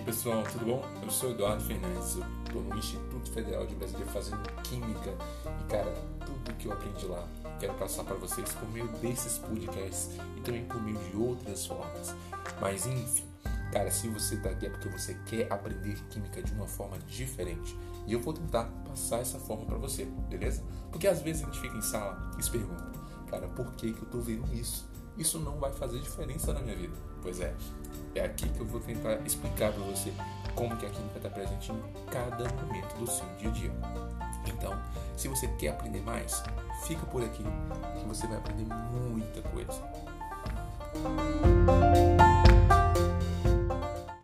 pessoal, tudo bom? Eu sou Eduardo Fernandes, eu estou no Instituto Federal de Brasília fazendo Química e, cara, tudo que eu aprendi lá quero passar para vocês por meio desses podcasts e também por meio de outras formas. Mas enfim, cara, se você está aqui é porque você quer aprender Química de uma forma diferente e eu vou tentar passar essa forma para você, beleza? Porque às vezes a gente fica em sala e se pergunta, cara, por que, que eu estou vendo isso? Isso não vai fazer diferença na minha vida. Pois é, é aqui que eu vou tentar explicar para você como que a química está presente em cada momento do seu dia a dia. Então, se você quer aprender mais, fica por aqui que você vai aprender muita coisa.